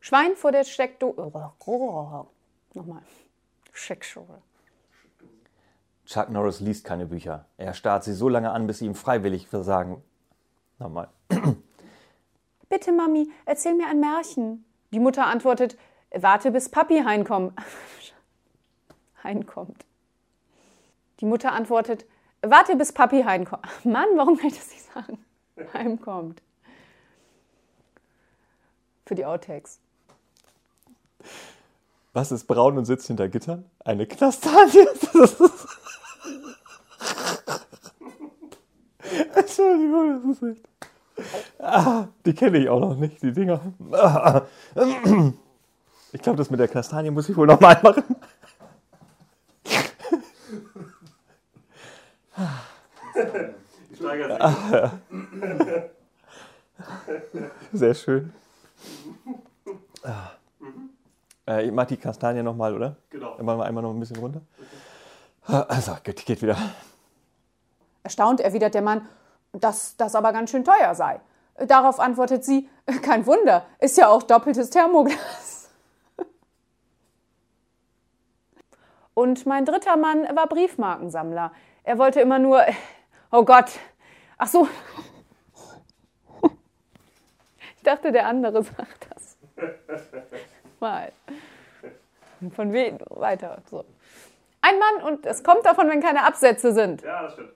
Schwein vor der Steckdose. Nochmal. Steckdose. Chuck Norris liest keine Bücher. Er starrt sie so lange an, bis sie ihm freiwillig versagen. Nochmal. Bitte, Mami, erzähl mir ein Märchen. Die Mutter antwortet, warte, bis Papi heimkommt. heimkommt. Die Mutter antwortet, warte, bis Papi heimkommt. Mann, warum kann ich das nicht sagen? Heimkommt. Für die Outtakes. Was ist braun und sitzt hinter Gittern? Eine Knastanie. Entschuldigung, das ist echt. Ah, die kenne ich auch noch nicht, die Dinger. Ich glaube, das mit der Kastanie muss ich wohl nochmal machen. Ich steigere Sehr schön. Ah. Äh, ich mach die Kastanie nochmal, oder? Genau. Dann machen wir einmal noch ein bisschen runter. Also, geht, geht wieder. Erstaunt erwidert der Mann, dass das aber ganz schön teuer sei. Darauf antwortet sie, kein Wunder, ist ja auch doppeltes Thermoglas. Und mein dritter Mann war Briefmarkensammler. Er wollte immer nur, oh Gott, ach so. Ich dachte, der andere sagt das. Mal. Von wem? Weiter. So. Ein Mann und es kommt davon, wenn keine Absätze sind. Ja, das stimmt.